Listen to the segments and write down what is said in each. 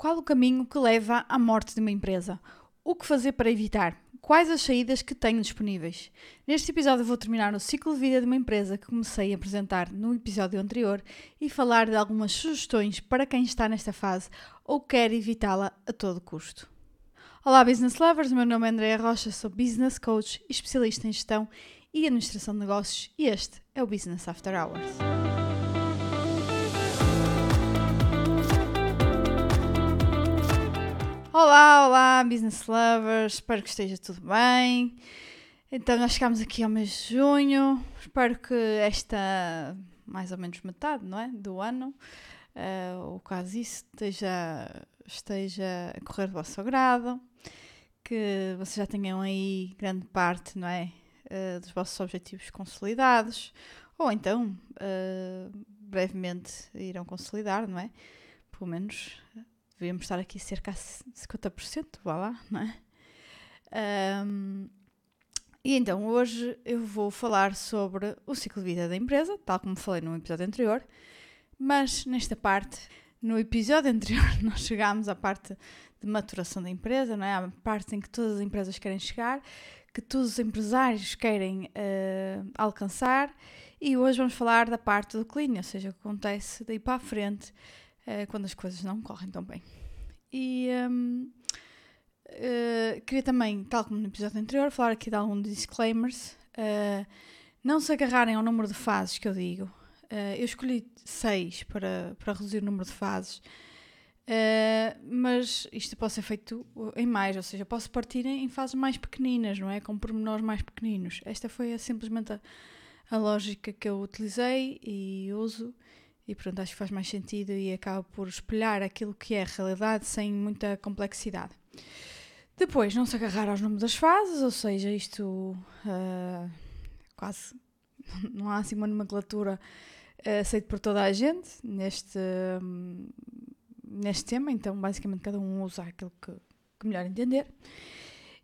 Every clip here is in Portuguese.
qual o caminho que leva à morte de uma empresa? O que fazer para evitar? Quais as saídas que tenho disponíveis? Neste episódio vou terminar o ciclo de vida de uma empresa que comecei a apresentar no episódio anterior e falar de algumas sugestões para quem está nesta fase ou quer evitá-la a todo custo. Olá Business Lovers, meu nome é Andréa Rocha, sou Business Coach especialista em gestão e administração de negócios e este é o Business After Hours. Olá, olá, business lovers, espero que esteja tudo bem. Então, nós chegamos aqui ao mês de junho, espero que esta, mais ou menos metade, não é? Do ano, uh, ou quase isso, esteja, esteja a correr do vosso agrado, que vocês já tenham aí grande parte, não é? Uh, dos vossos objetivos consolidados, ou então, uh, brevemente, irão consolidar, não é? Pelo menos devíamos estar aqui cerca de 50%, vá lá, não é? Um, e então hoje eu vou falar sobre o ciclo de vida da empresa, tal como falei no episódio anterior, mas nesta parte, no episódio anterior, nós chegámos à parte de maturação da empresa, não é? A parte em que todas as empresas querem chegar, que todos os empresários querem uh, alcançar, e hoje vamos falar da parte do clean, ou seja, o que acontece daí para a frente uh, quando as coisas não correm tão bem. E um, uh, eh, queria também, tal como no episódio anterior, falar aqui de alguns disclaimers. Uh, não se agarrarem ao número de fases que eu digo. Uh, eu escolhi seis para, para reduzir o número de fases. mas isto pode ser feito em mais, ou seja, posso partir em fases mais pequeninas, não é? Com pormenores mais pequeninos. Esta foi simplesmente a, a lógica que eu utilizei e uso e pronto, acho que faz mais sentido e acaba por espelhar aquilo que é a realidade sem muita complexidade. Depois, não se agarrar aos números das fases, ou seja, isto uh, quase não há assim uma nomenclatura uh, aceita por toda a gente neste, um, neste tema, então basicamente cada um usa aquilo que, que melhor entender.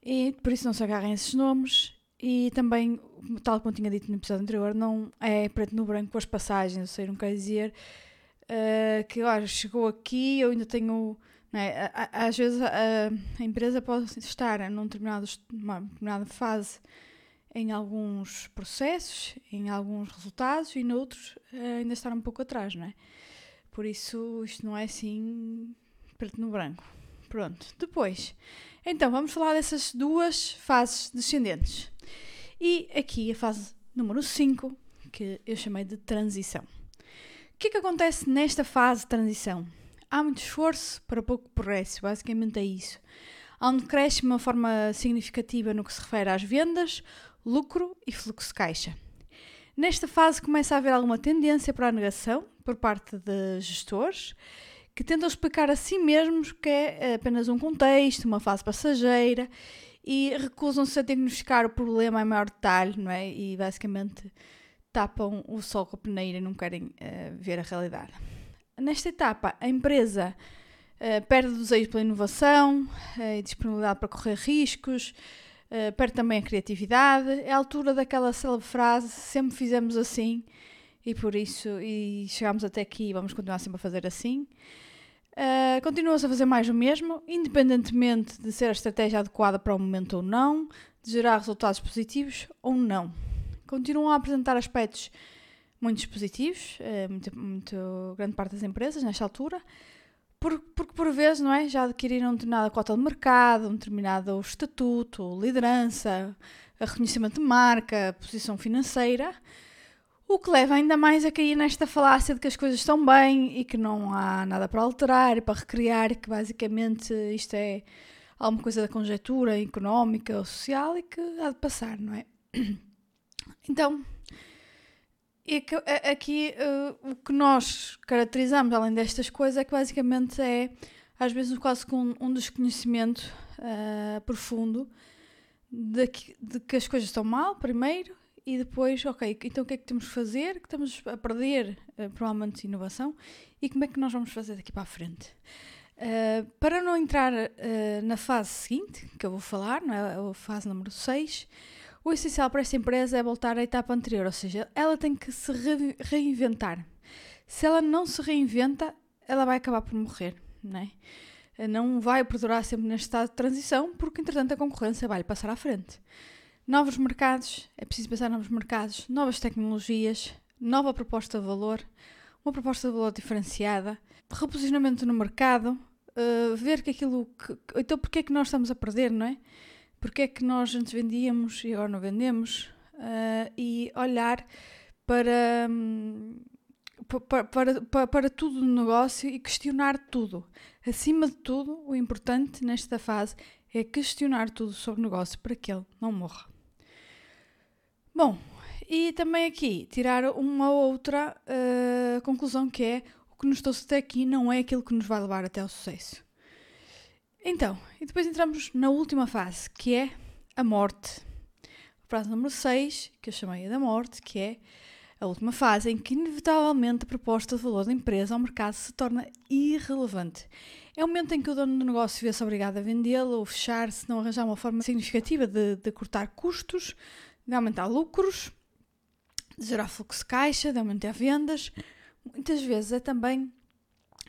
E por isso não se agarrem a esses nomes e também, tal como tinha dito no episódio anterior, não é preto no branco com as passagens, ou seja, não quer dizer uh, que, olha, chegou aqui, eu ainda tenho. É? Às vezes a, a, empresa pode estar num determinado, uma determinada fase em alguns processos, em alguns resultados e noutros uh, ainda estar um pouco atrás, não é? Por isso, isto não é assim preto no branco. Pronto. Depois, então, vamos falar dessas duas fases descendentes. E aqui a fase número 5, que eu chamei de transição. O que é que acontece nesta fase de transição? Há muito esforço para pouco progresso, basicamente é isso. Há um decréscimo de uma forma significativa no que se refere às vendas, lucro e fluxo de caixa. Nesta fase começa a haver alguma tendência para a negação por parte de gestores que tentam explicar a si mesmos que é apenas um contexto, uma fase passageira e recusam-se a diagnosticar o problema em maior detalhe, não é? E basicamente tapam o sol com a peneira e não querem uh, ver a realidade. Nesta etapa, a empresa uh, perde o desejo pela inovação uh, e disponibilidade para correr riscos, perde também a criatividade. É a altura daquela célebre frase: sempre fizemos assim e por isso e chegamos até aqui e vamos continuar sempre a fazer assim. Uh, Continua-se a fazer mais o mesmo, independentemente de ser a estratégia adequada para o momento ou não, de gerar resultados positivos ou não. Continuam a apresentar aspectos muito positivos, uh, muito, muito, grande parte das empresas nesta altura, por, porque por vezes não é, já adquiriram determinada cota de mercado, um determinado estatuto, liderança, reconhecimento de marca, posição financeira, o que leva ainda mais a cair nesta falácia de que as coisas estão bem e que não há nada para alterar para recriar, que basicamente isto é alguma coisa da conjectura económica ou social e que há de passar, não é? Então, aqui uh, o que nós caracterizamos além destas coisas é que basicamente é às vezes quase com um desconhecimento uh, profundo de que, de que as coisas estão mal, primeiro, e depois, ok, então o que é que temos que fazer? Que estamos a perder uh, provavelmente inovação e como é que nós vamos fazer daqui para a frente? Uh, para não entrar uh, na fase seguinte, que eu vou falar, não é? a fase número 6, o essencial para esta empresa é voltar à etapa anterior, ou seja, ela tem que se re reinventar. Se ela não se reinventa, ela vai acabar por morrer, não é? não vai perdurar sempre neste estado de transição, porque entretanto a concorrência vai passar à frente. Novos mercados, é preciso pensar novos mercados, novas tecnologias, nova proposta de valor, uma proposta de valor diferenciada, reposicionamento no mercado, uh, ver que aquilo que. Então, porquê é que nós estamos a perder, não é? Porquê é que nós antes vendíamos e agora não vendemos? Uh, e olhar para, um, para, para, para, para tudo no negócio e questionar tudo. Acima de tudo, o importante nesta fase é questionar tudo sobre o negócio para que ele não morra. Bom, e também aqui tirar uma outra uh, conclusão que é o que nos trouxe até aqui não é aquilo que nos vai levar até ao sucesso. Então, e depois entramos na última fase, que é a morte. A frase número 6, que eu chamei da morte, que é a última fase em que inevitavelmente a proposta de valor da empresa ao mercado se torna irrelevante. É o momento em que o dono do negócio vê-se obrigado a vendê-lo ou fechar se não arranjar uma forma significativa de, de cortar custos, de aumentar lucros, de gerar fluxo de caixa, de aumentar vendas. Muitas vezes é também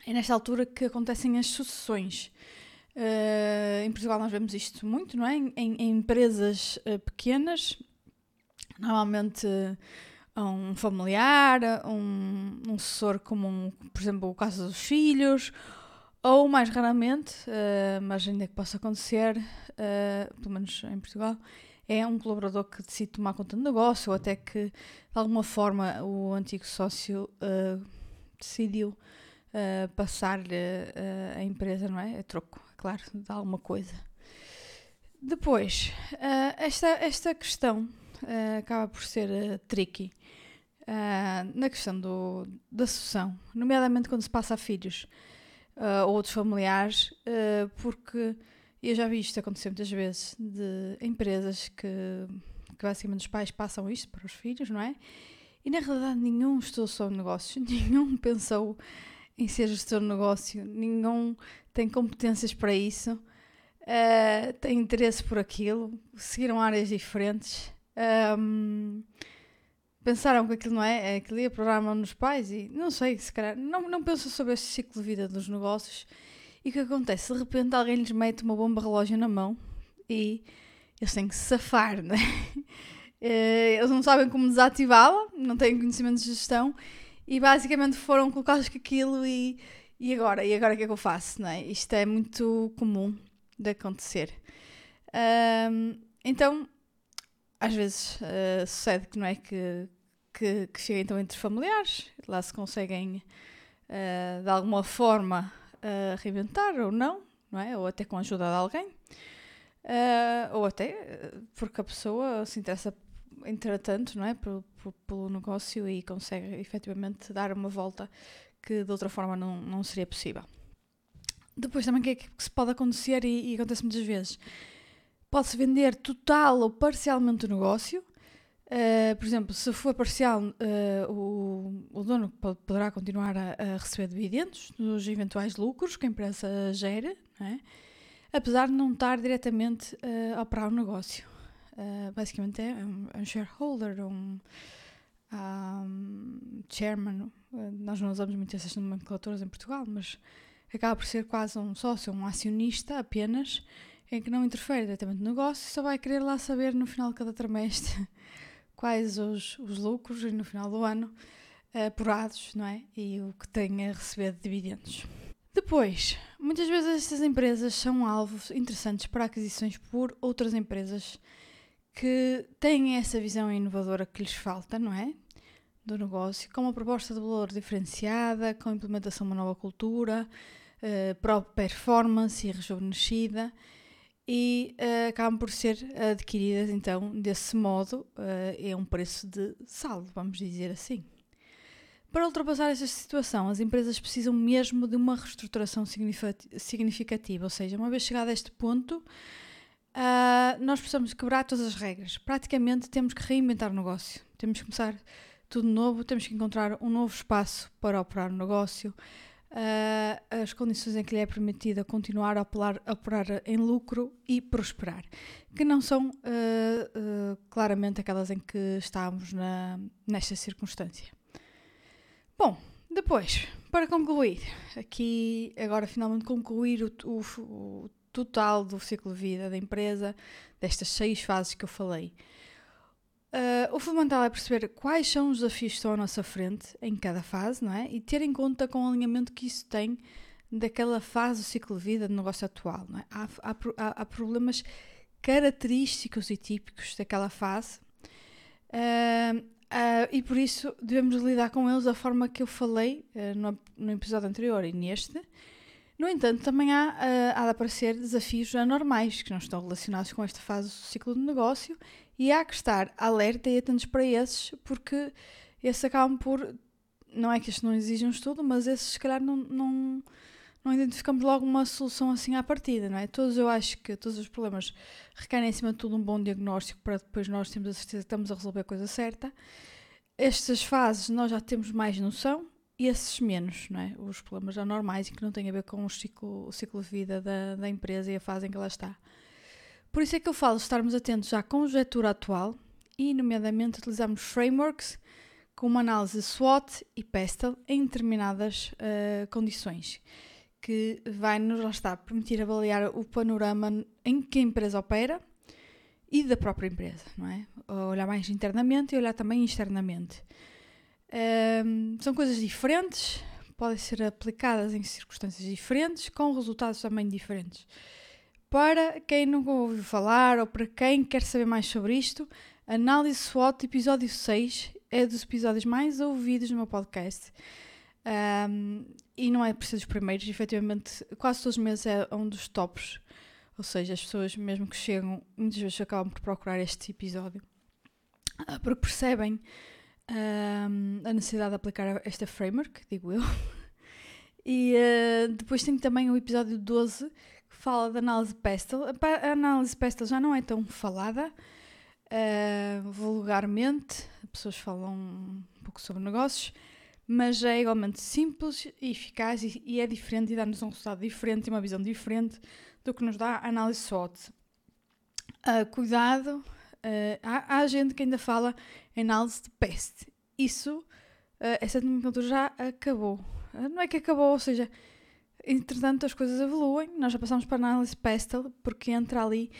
é nesta altura que acontecem as sucessões. Uh, em Portugal nós vemos isto muito, não é? Em, em empresas uh, pequenas, normalmente uh, um familiar, um, um sucessor comum, por exemplo, o caso dos filhos, ou mais raramente, mas ainda que possa acontecer, pelo menos em Portugal, é um colaborador que decide tomar conta do negócio ou até que de alguma forma o antigo sócio uh, decidiu uh, passar-lhe uh, a empresa, não é? A troco, é claro, de alguma coisa. Depois, esta, esta questão acaba por ser tricky na questão do, da sucessão, nomeadamente quando se passa a filhos ou outros familiares, porque eu já vi isto acontecer muitas vezes de empresas que, que basicamente os pais passam isto para os filhos, não é? E na realidade nenhum estudou sobre negócios, nenhum pensou em ser gestor de negócio, nenhum tem competências para isso, uh, tem interesse por aquilo, seguiram áreas diferentes, um, pensaram que aquilo não é, aquilo ia programar nos pais e não sei, se calhar, não, não pensam sobre este ciclo de vida dos negócios e o que acontece? De repente alguém lhes mete uma bomba relógio na mão e eles têm que se safar, né? Eles não sabem como desativá-la, não têm conhecimento de gestão e basicamente foram colocados com aquilo e, e agora? E agora o que é que eu faço? Não é? Isto é muito comum de acontecer. Um, então, às vezes uh, sucede que não é que, que, que cheguem então entre familiares, lá se conseguem uh, de alguma forma a reinventar ou não, não é? Ou até com a ajuda de alguém. Uh, ou até porque a pessoa se interessa entretanto, não é? Pelo, pelo negócio e consegue efetivamente dar uma volta que de outra forma não, não seria possível. Depois também o que é que se pode acontecer e, e acontece muitas vezes? Pode-se vender total ou parcialmente o negócio, Uh, por exemplo, se for parcial, uh, o, o, dono poderá continuar a, a, receber dividendos dos eventuais lucros que a empresa gera, é? apesar de não estar diretamente uh, a operar o negócio. basicamente é um, um shareholder, um, um chairman. nós não usamos muito essas nomenclaturas em Portugal, mas acaba por ser quase um sócio, um acionista apenas, em que não interfere diretamente no negócio, só vai querer lá saber no final de cada trimestre quais os, os lucros no final do ano apurados, não é? E o que têm a receber de dividendos. Depois, muitas vezes estas empresas são alvos interessantes para aquisições por outras empresas que têm essa visão inovadora que lhes falta, não é? Do negócio, com uma proposta de valor diferenciada, com a implementação de uma nova cultura, própria performance e rejuvenescida e uh, acabam por ser adquiridas então desse modo uh, é um preço de saldo, vamos dizer assim. Para ultrapassar esta situação, as empresas precisam mesmo de uma reestruturação significativa, ou seja, uma vez chegado a este ponto, uh, nós precisamos quebrar todas as regras. Praticamente temos que reinventar o negócio, temos que começar tudo novo, temos que encontrar um novo espaço para operar o negócio, uh, as condições em que lhe é permitida continuar a operar, a operar em lucro e prosperar, que não são uh, uh, claramente aquelas em que estamos na, nesta circunstância. Bom, depois, para concluir, aqui agora finalmente concluir o, o, o total do ciclo de vida da empresa, destas seis fases que eu falei. Uh, o fundamental é perceber quais são os desafios que estão à nossa frente em cada fase, não é? E ter em conta com o alinhamento que isso tem daquela fase do ciclo de vida do negócio atual, não é? Há, há, há problemas característicos e típicos daquela fase uh, uh, e por isso devemos lidar com eles da forma que eu falei no, no episódio anterior e neste. No entanto, também há, há de aparecer desafios anormais que não estão relacionados com esta fase do ciclo de negócio e há que estar alerta e atentos para esses, porque esses acabam por. Não é que estes não exijam estudo, mas esses, se calhar, não, não, não identificamos logo uma solução assim à partida, não é? Todos, eu acho que todos os problemas requerem, acima de tudo, um bom diagnóstico para depois nós termos a certeza que estamos a resolver a coisa certa. Estas fases nós já temos mais noção e esses menos, não é? Os problemas anormais e que não têm a ver com o ciclo, o ciclo de vida da, da empresa e a fase em que ela está. Por isso é que eu falo estarmos atentos à conjectura atual e, nomeadamente, utilizarmos frameworks como análise SWOT e PESTEL em determinadas uh, condições, que vai nos está permitir avaliar o panorama em que a empresa opera e da própria empresa, não é? Olhar mais internamente e olhar também externamente. Um, são coisas diferentes, podem ser aplicadas em circunstâncias diferentes, com resultados também diferentes. Para quem nunca ouviu falar ou para quem quer saber mais sobre isto, Análise SWOT, episódio 6, é dos episódios mais ouvidos no meu podcast. Um, e não é por ser dos primeiros, efetivamente, quase todos os meses é um dos tops. Ou seja, as pessoas, mesmo que chegam, muitas vezes acabam por procurar este episódio. Uh, porque percebem um, a necessidade de aplicar esta framework, digo eu. e uh, depois tem também o episódio 12, fala da análise Pestel. A análise Pestel já não é tão falada uh, vulgarmente, as pessoas falam um pouco sobre negócios, mas é igualmente simples e eficaz e, e é diferente e dá-nos um resultado diferente e uma visão diferente do que nos dá a análise SWOT. Uh, cuidado, uh, há, há, gente que ainda fala em análise de peste. Isso, essa nomenclatura já acabou. não é que acabou, ou seja, entretanto as coisas evoluem, nós já passamos para análise PESTEL, porque entra ali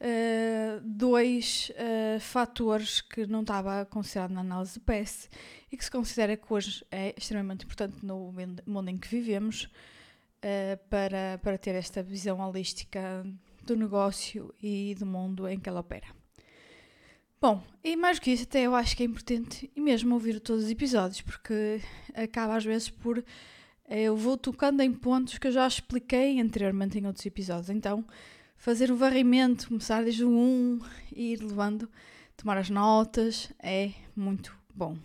uh, dois uh, fatores que não estava considerado na análise de PEST e que se considera que hoje é extremamente importante no mundo em que vivemos uh, para, para ter esta visão holística do negócio e do mundo em que ela opera. Bom, e mais do que isso, até eu acho que é importante e mesmo ouvir todos os episódios, porque acaba às vezes por eu vou tocando em pontos que eu já expliquei anteriormente em outros episódios. Então, fazer o varrimento, começar desde o 1 e ir levando, tomar as notas, é muito bom.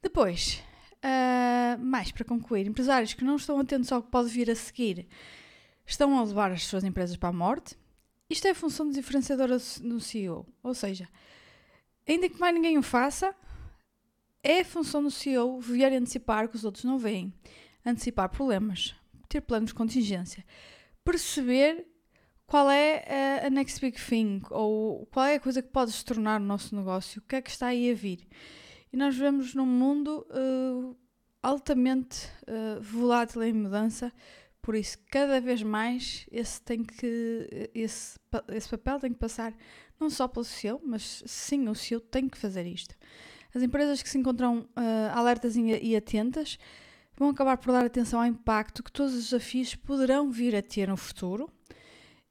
Depois, uh, mais para concluir, empresários que não estão atentos ao que pode vir a seguir estão a levar as suas empresas para a morte. Isto é função diferenciadora do CEO, ou seja, ainda que mais ninguém o faça, é função do CEO ver e antecipar que os outros não veem antecipar problemas, ter planos de contingência, perceber qual é a, next big thing ou qual é a coisa que pode se tornar no nosso negócio, o que é que está aí a vir. E nós vivemos num mundo uh, altamente uh, volátil em mudança, por isso cada vez mais esse tem que esse, esse papel tem que passar não só pelo CEO, mas sim o CEO tem que fazer isto. As empresas que se encontram uh, alertas e atentas vão acabar por dar atenção ao impacto que todos os desafios poderão vir a ter no futuro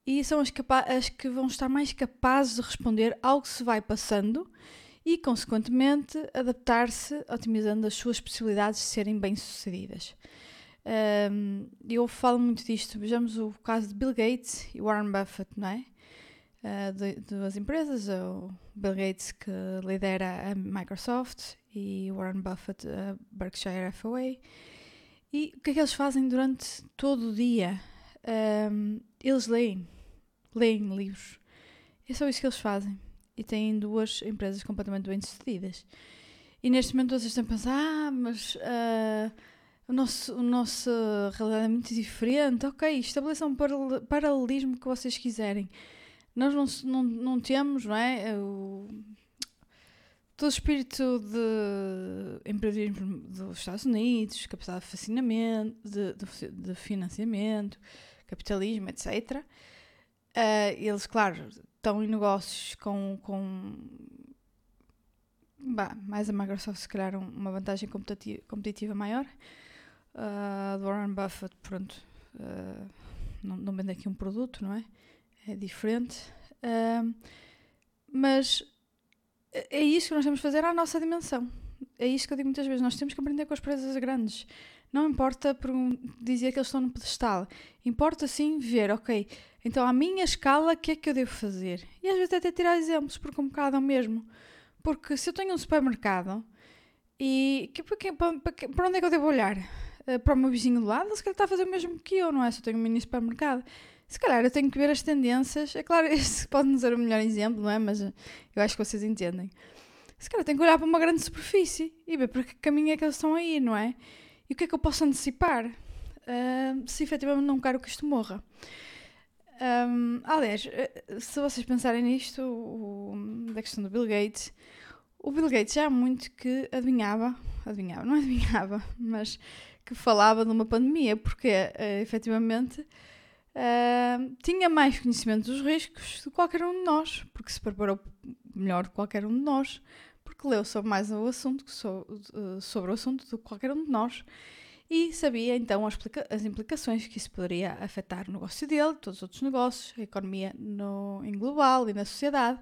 e são as, as que vão estar mais capazes de responder ao que se vai passando e, consequentemente, adaptar-se, otimizando as suas possibilidades de serem bem-sucedidas. Um, eu falo muito disto. Vejamos o caso de Bill Gates e Warren Buffett, não é? Uh, duas empresas, o Bill Gates que lidera a Microsoft e Warren Buffett a Berkshire Hathaway. E o que é que eles fazem durante todo o dia? Um, eles leem, leem livros. É só isso que eles fazem. E têm duas empresas completamente bem-sucedidas. E neste momento vocês estão a pensar, ah, mas uh, o nosso, o nosso realidade é muito diferente. Ok, estabeleçam um paralelismo que vocês quiserem. Nós não, não, não temos, não é? O, todo o espírito de empreendedorismo dos Estados Unidos, capacidade de, fascinamento, de, de, financiamento, capitalismo, etc. Uh, eles, claro, estão em negócios com, com bah, mais a Microsoft, se calhar, uma vantagem competitiva, competitiva maior. Uh, Warren Buffett, pronto, uh, não, não vende aqui um produto, não é? É diferente. Uh, mas é isso que nós temos de fazer à nossa dimensão. É isso que eu digo muitas vezes. Nós temos que aprender com as empresas grandes. Não importa por dizer que eles estão no pedestal. Importa sim ver, ok, então à minha escala, o que é que eu devo fazer? E às vezes até tirar exemplos, porque um bocado é o mesmo. Porque se eu tenho um supermercado e que, para, para, para onde é que eu devo olhar? Uh, para o meu vizinho do lado? Se calhar está a fazer o mesmo que eu, não é? Se eu tenho um mini supermercado. Se calhar eu tenho que ver as tendências. É claro, este pode não ser o melhor exemplo, não é? Mas eu acho que vocês entendem. Se calhar tenho que olhar para uma grande superfície e ver para que caminho é que eles estão a ir, não é? E o que é que eu posso antecipar uh, se efetivamente não quero que isto morra. Um, aliás, eh, se vocês pensarem nisto, o, da questão do Bill Gates, o Bill Gates já há muito que adivinhava, adivinhava, não adivinhava, mas que falava de uma pandemia, porque uh, efetivamente uh, tinha mais conhecimento dos riscos de qualquer um de nós, porque se preparou melhor que qualquer um de nós, porque leu sobre mais o assunto, eh, sobre o assunto do que qualquer um de nós, e sabia então as, implicações que isso poderia afetar o negócio dele, todos os outros negócios, a economia no, em global e na sociedade.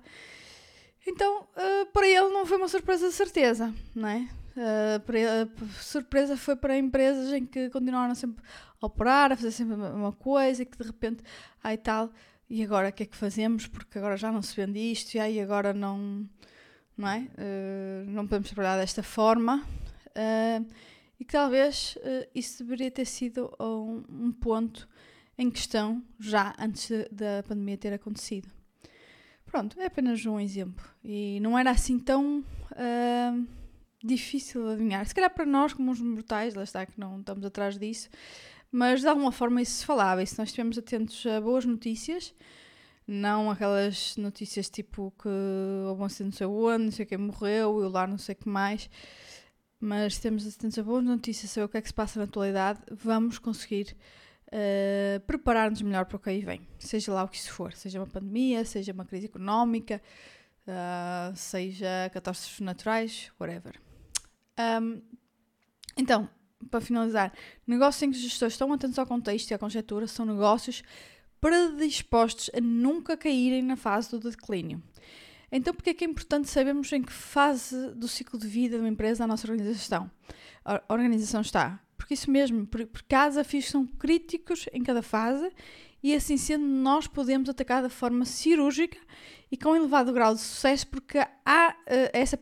Então, uh, para ele não foi uma surpresa de certeza, não é? Uh, para ele, surpresa foi para empresas em que continuaram sempre a operar, a fazer sempre uma coisa e que de repente, ai tal, e agora o que é que fazemos? Porque agora já não se vende isto e aí agora não, não é? Uh, não podemos trabalhar desta forma. Uh, e que talvez isso deveria ter sido um, um, ponto em questão já antes da pandemia ter acontecido. Pronto, é apenas um exemplo. E não era assim tão difícil de adivinhar. Se calhar para nós, como os mortais, lá está que não estamos atrás disso, mas de alguma forma isso se falava. E se nós estivermos atentos a boas notícias, não aquelas notícias tipo que um acidente não sei onde, não sei quem morreu, eu lá não sei o que mais, mas se temos atentos a boas notícias, saber o que é que se passa na atualidade, vamos conseguir uh, preparar-nos melhor para o que aí vem. Seja lá o que isso for, seja uma pandemia, seja uma crise económica, uh, seja catástrofes naturais, whatever. Um, então, para finalizar, negócios em que os gestores estão atentos ao contexto e à conjectura são negócios predispostos a nunca caírem na fase do declínio. Então, porque é que é importante sabermos em que fase do ciclo de vida de uma empresa a nossa organização, a organização está? Porque isso mesmo, porque há desafios que são críticos em cada fase e assim sendo nós podemos atacar de forma cirúrgica e com elevado grau de sucesso porque há uh, essa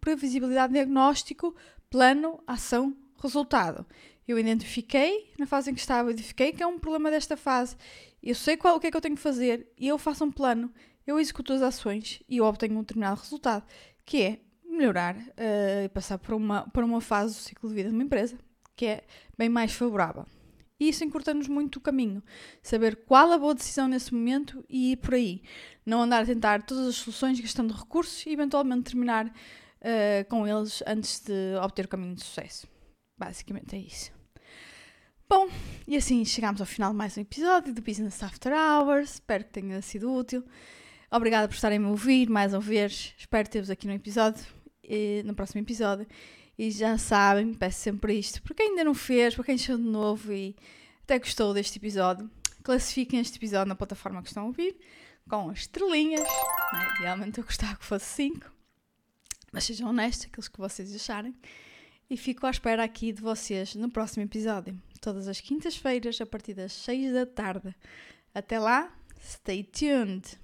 previsibilidade de diagnóstico, plano, ação, resultado. Eu identifiquei, na fase em que estava, identifiquei que é um problema desta fase, eu sei qual, o que é que eu tenho que fazer e eu faço um plano, eu executo as ações e obtenho um determinado resultado, que é melhorar uh, e passar para uma, para uma fase do ciclo de vida de uma empresa que é bem mais favorável. E isso encurta-nos muito o caminho. Saber qual a boa decisão nesse momento e ir por aí. Não andar a tentar todas as soluções gastando recursos e eventualmente terminar uh, com eles antes de obter o caminho de sucesso. Basicamente é isso. Bom, e assim chegamos ao final de mais um episódio do Business After Hours. Espero que tenha sido útil. Obrigada por estarem a ouvir mais uma vez. Espero ter-vos aqui no episódio, no próximo episódio. E já sabem, peço sempre isto, porque ainda não fez, para quem chegou de novo e até gostou deste episódio, classifiquem este episódio na plataforma que estão a ouvir, com as estrelinhas. Né? Idealmente eu gostava que fosse 5, mas sejam honestos, aqueles que vocês acharem. E fico à espera aqui de vocês no próximo episódio, todas as quintas-feiras, a partir das 6 da tarde. Até lá, stay tuned!